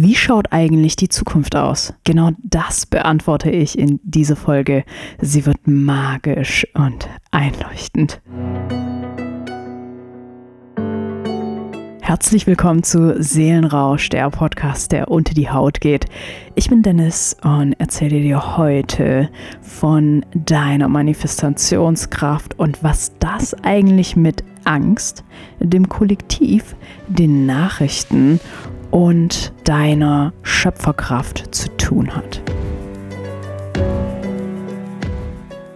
Wie schaut eigentlich die Zukunft aus? Genau das beantworte ich in dieser Folge. Sie wird magisch und einleuchtend. Herzlich willkommen zu Seelenrausch, der Podcast, der unter die Haut geht. Ich bin Dennis und erzähle dir heute von deiner Manifestationskraft und was das eigentlich mit Angst, dem Kollektiv, den Nachrichten und deiner Schöpferkraft zu tun hat.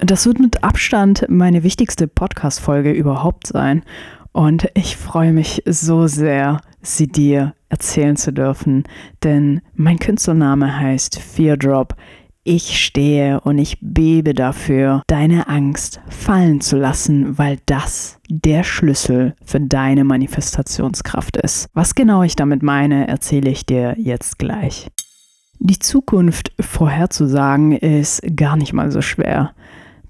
Das wird mit Abstand meine wichtigste Podcast-Folge überhaupt sein. Und ich freue mich so sehr, sie dir erzählen zu dürfen, denn mein Künstlername heißt Feardrop. Ich stehe und ich bebe dafür, deine Angst fallen zu lassen, weil das der Schlüssel für deine Manifestationskraft ist. Was genau ich damit meine, erzähle ich dir jetzt gleich. Die Zukunft vorherzusagen ist gar nicht mal so schwer,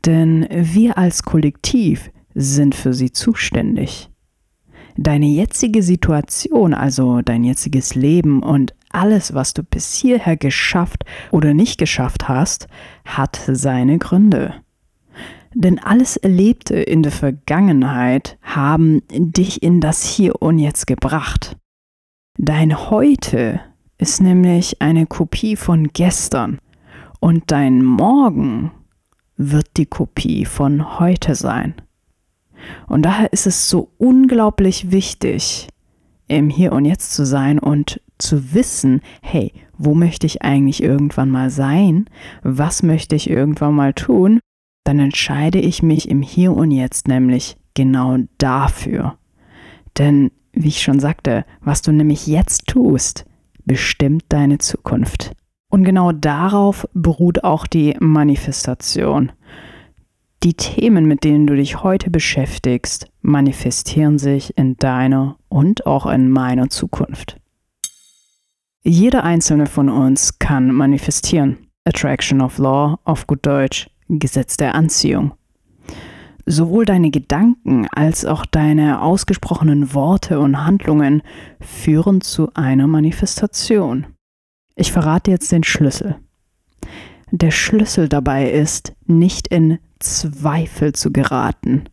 denn wir als Kollektiv sind für sie zuständig. Deine jetzige Situation, also dein jetziges Leben und alles, was du bis hierher geschafft oder nicht geschafft hast, hat seine Gründe. Denn alles Erlebte in der Vergangenheit haben dich in das Hier und Jetzt gebracht. Dein Heute ist nämlich eine Kopie von gestern und dein Morgen wird die Kopie von heute sein. Und daher ist es so unglaublich wichtig, im Hier und Jetzt zu sein und zu wissen, hey, wo möchte ich eigentlich irgendwann mal sein? Was möchte ich irgendwann mal tun? Dann entscheide ich mich im Hier und Jetzt nämlich genau dafür. Denn, wie ich schon sagte, was du nämlich jetzt tust, bestimmt deine Zukunft. Und genau darauf beruht auch die Manifestation. Die Themen, mit denen du dich heute beschäftigst, manifestieren sich in deiner und auch in meiner Zukunft. Jeder einzelne von uns kann manifestieren. Attraction of Law, auf gut Deutsch, Gesetz der Anziehung. Sowohl deine Gedanken als auch deine ausgesprochenen Worte und Handlungen führen zu einer Manifestation. Ich verrate jetzt den Schlüssel. Der Schlüssel dabei ist, nicht in Zweifel zu geraten.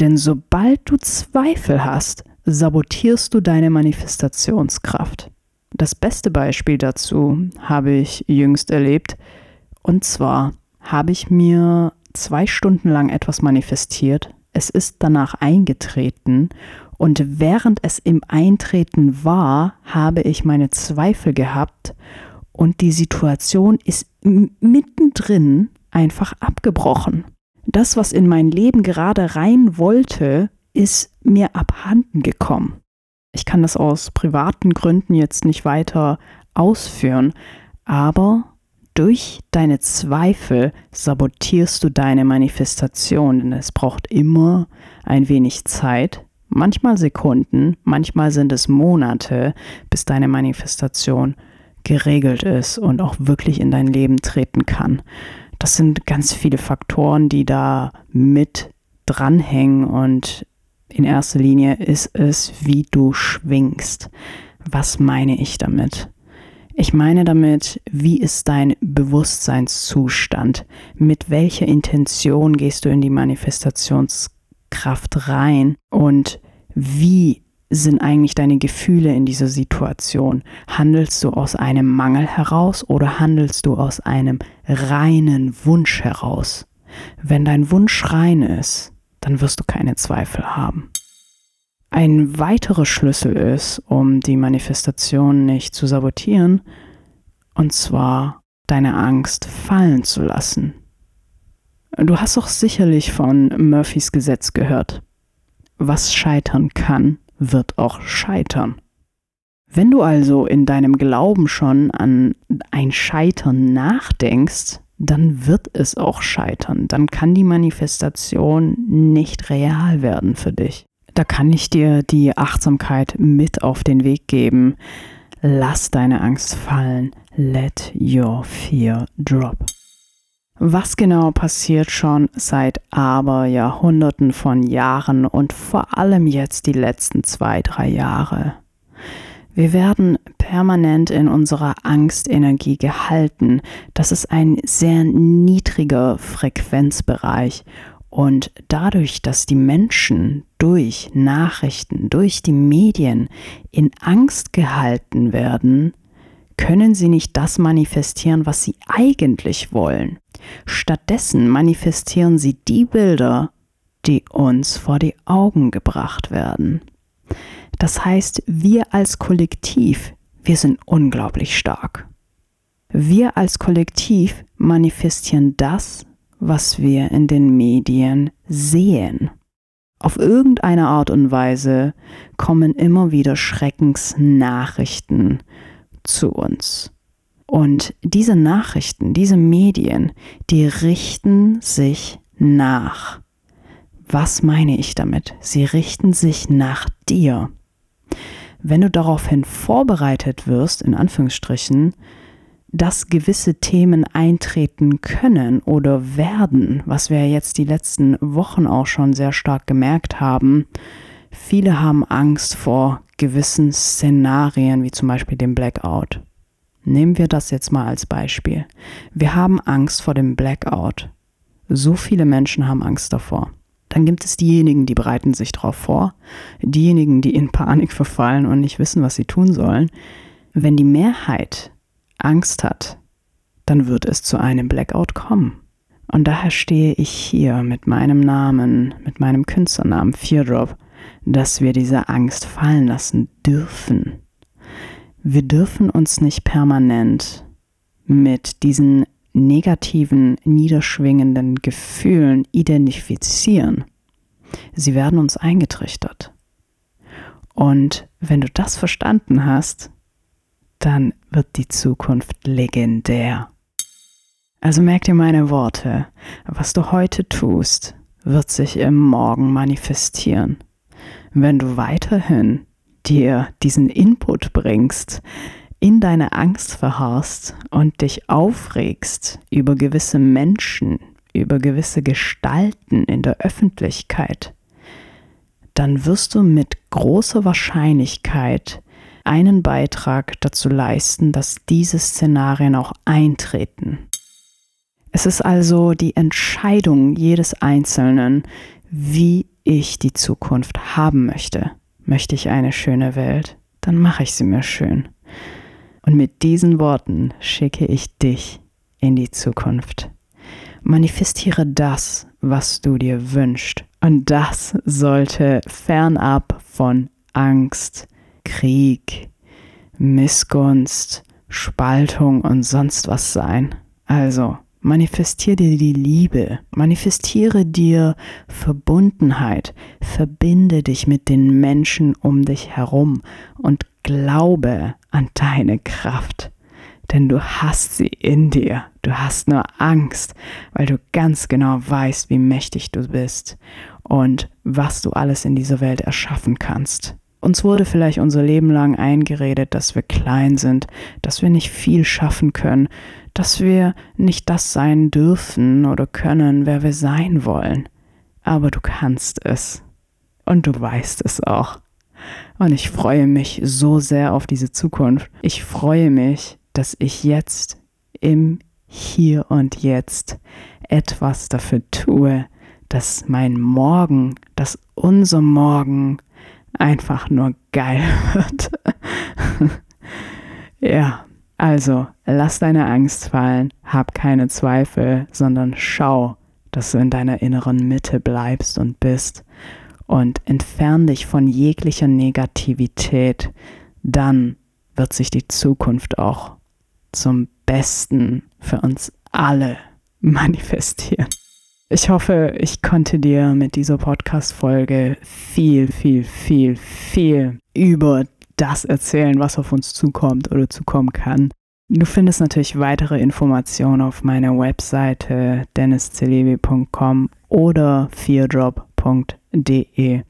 Denn sobald du Zweifel hast, sabotierst du deine Manifestationskraft. Das beste Beispiel dazu habe ich jüngst erlebt. Und zwar habe ich mir zwei Stunden lang etwas manifestiert. Es ist danach eingetreten. Und während es im Eintreten war, habe ich meine Zweifel gehabt. Und die Situation ist mittendrin einfach abgebrochen. Das, was in mein Leben gerade rein wollte, ist mir abhanden gekommen. Ich kann das aus privaten Gründen jetzt nicht weiter ausführen, aber durch deine Zweifel sabotierst du deine Manifestation, denn es braucht immer ein wenig Zeit, manchmal Sekunden, manchmal sind es Monate, bis deine Manifestation geregelt ist und auch wirklich in dein Leben treten kann. Das sind ganz viele Faktoren, die da mit dranhängen und in erster Linie ist es, wie du schwingst. Was meine ich damit? Ich meine damit, wie ist dein Bewusstseinszustand? Mit welcher Intention gehst du in die Manifestationskraft rein? Und wie sind eigentlich deine Gefühle in dieser Situation? Handelst du aus einem Mangel heraus oder handelst du aus einem reinen Wunsch heraus? Wenn dein Wunsch rein ist, dann wirst du keine Zweifel haben. Ein weiterer Schlüssel ist, um die Manifestation nicht zu sabotieren, und zwar deine Angst fallen zu lassen. Du hast auch sicherlich von Murphys Gesetz gehört. Was scheitern kann, wird auch scheitern. Wenn du also in deinem Glauben schon an ein Scheitern nachdenkst, dann wird es auch scheitern. Dann kann die Manifestation nicht real werden für dich. Da kann ich dir die Achtsamkeit mit auf den Weg geben. Lass deine Angst fallen. Let your fear drop. Was genau passiert schon seit aber Jahrhunderten von Jahren und vor allem jetzt die letzten zwei, drei Jahre? Wir werden permanent in unserer Angstenergie gehalten. Das ist ein sehr niedriger Frequenzbereich. Und dadurch, dass die Menschen durch Nachrichten, durch die Medien in Angst gehalten werden, können sie nicht das manifestieren, was sie eigentlich wollen. Stattdessen manifestieren sie die Bilder, die uns vor die Augen gebracht werden. Das heißt, wir als Kollektiv, wir sind unglaublich stark. Wir als Kollektiv manifestieren das, was wir in den Medien sehen. Auf irgendeine Art und Weise kommen immer wieder Schreckensnachrichten zu uns. Und diese Nachrichten, diese Medien, die richten sich nach. Was meine ich damit? Sie richten sich nach dir. Wenn du daraufhin vorbereitet wirst, in Anführungsstrichen, dass gewisse Themen eintreten können oder werden, was wir jetzt die letzten Wochen auch schon sehr stark gemerkt haben, viele haben Angst vor gewissen Szenarien, wie zum Beispiel dem Blackout. Nehmen wir das jetzt mal als Beispiel. Wir haben Angst vor dem Blackout. So viele Menschen haben Angst davor. Dann gibt es diejenigen, die bereiten sich darauf vor, diejenigen, die in Panik verfallen und nicht wissen, was sie tun sollen. Wenn die Mehrheit Angst hat, dann wird es zu einem Blackout kommen. Und daher stehe ich hier mit meinem Namen, mit meinem Künstlernamen Feardrop, dass wir diese Angst fallen lassen dürfen. Wir dürfen uns nicht permanent mit diesen negativen, niederschwingenden Gefühlen identifizieren. Sie werden uns eingetrichtert. Und wenn du das verstanden hast, dann wird die Zukunft legendär. Also merk dir meine Worte. Was du heute tust, wird sich im Morgen manifestieren. Wenn du weiterhin dir diesen Input bringst, in deine Angst verharrst und dich aufregst über gewisse Menschen, über gewisse Gestalten in der Öffentlichkeit, dann wirst du mit großer Wahrscheinlichkeit einen Beitrag dazu leisten, dass diese Szenarien auch eintreten. Es ist also die Entscheidung jedes Einzelnen, wie ich die Zukunft haben möchte. Möchte ich eine schöne Welt, dann mache ich sie mir schön. Und mit diesen Worten schicke ich dich in die Zukunft. Manifestiere das, was du dir wünschst. Und das sollte fernab von Angst, Krieg, Missgunst, Spaltung und sonst was sein. Also, manifestiere dir die Liebe, manifestiere dir Verbundenheit, verbinde dich mit den Menschen um dich herum und glaube an deine Kraft. Denn du hast sie in dir. Du hast nur Angst, weil du ganz genau weißt, wie mächtig du bist und was du alles in dieser Welt erschaffen kannst. Uns wurde vielleicht unser Leben lang eingeredet, dass wir klein sind, dass wir nicht viel schaffen können, dass wir nicht das sein dürfen oder können, wer wir sein wollen. Aber du kannst es. Und du weißt es auch. Und ich freue mich so sehr auf diese Zukunft. Ich freue mich, dass ich jetzt im Hier und Jetzt etwas dafür tue, dass mein Morgen, dass unser Morgen einfach nur geil wird. ja, also lass deine Angst fallen, hab keine Zweifel, sondern schau, dass du in deiner inneren Mitte bleibst und bist und entfern dich von jeglicher Negativität, dann wird sich die Zukunft auch zum Besten für uns alle manifestieren. Ich hoffe, ich konnte dir mit dieser Podcast-Folge viel, viel, viel, viel über das erzählen, was auf uns zukommt oder zukommen kann. Du findest natürlich weitere Informationen auf meiner Webseite denniscelebi.com oder feardrop.de.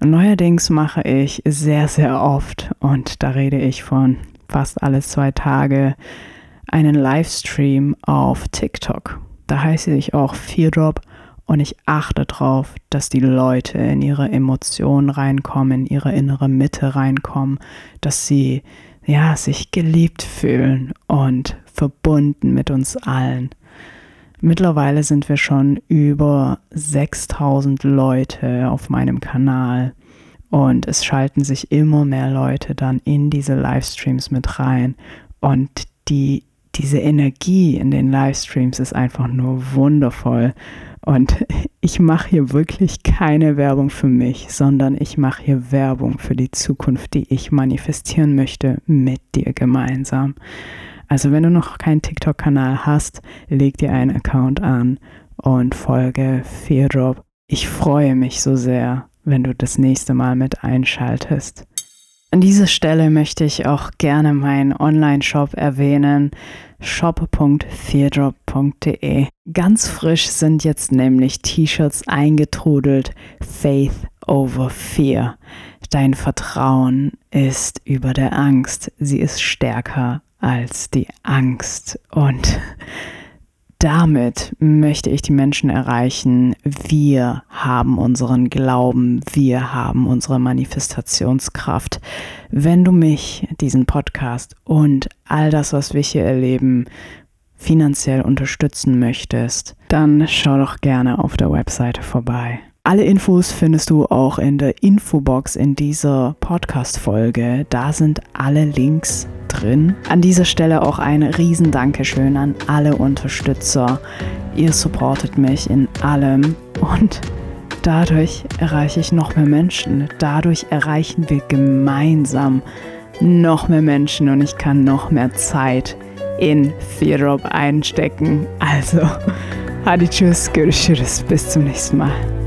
Neuerdings mache ich sehr, sehr oft, und da rede ich von fast alle zwei Tage, einen Livestream auf TikTok. Da heiße ich auch Feardrop und ich achte darauf, dass die Leute in ihre Emotionen reinkommen, in ihre innere Mitte reinkommen, dass sie ja, sich geliebt fühlen und verbunden mit uns allen. Mittlerweile sind wir schon über 6000 Leute auf meinem Kanal und es schalten sich immer mehr Leute dann in diese Livestreams mit rein und die diese Energie in den Livestreams ist einfach nur wundervoll. Und ich mache hier wirklich keine Werbung für mich, sondern ich mache hier Werbung für die Zukunft, die ich manifestieren möchte mit dir gemeinsam. Also wenn du noch keinen TikTok-Kanal hast, leg dir einen Account an und folge Feardrop. Ich freue mich so sehr, wenn du das nächste Mal mit einschaltest. An dieser Stelle möchte ich auch gerne meinen Online-Shop erwähnen, shop.feardrop.de. Ganz frisch sind jetzt nämlich T-Shirts eingetrudelt, Faith over Fear. Dein Vertrauen ist über der Angst, sie ist stärker als die Angst. Und damit möchte ich die Menschen erreichen. Wir haben unseren Glauben, wir haben unsere Manifestationskraft. Wenn du mich, diesen Podcast und all das, was wir hier erleben, finanziell unterstützen möchtest, dann schau doch gerne auf der Webseite vorbei. Alle Infos findest du auch in der Infobox in dieser Podcast-Folge. Da sind alle Links drin. An dieser Stelle auch ein riesen Dankeschön an alle Unterstützer. Ihr supportet mich in allem und dadurch erreiche ich noch mehr Menschen. Dadurch erreichen wir gemeinsam noch mehr Menschen und ich kann noch mehr Zeit in Feardrop einstecken. Also, Hadi tschüss, görüşürüz, bis zum nächsten Mal.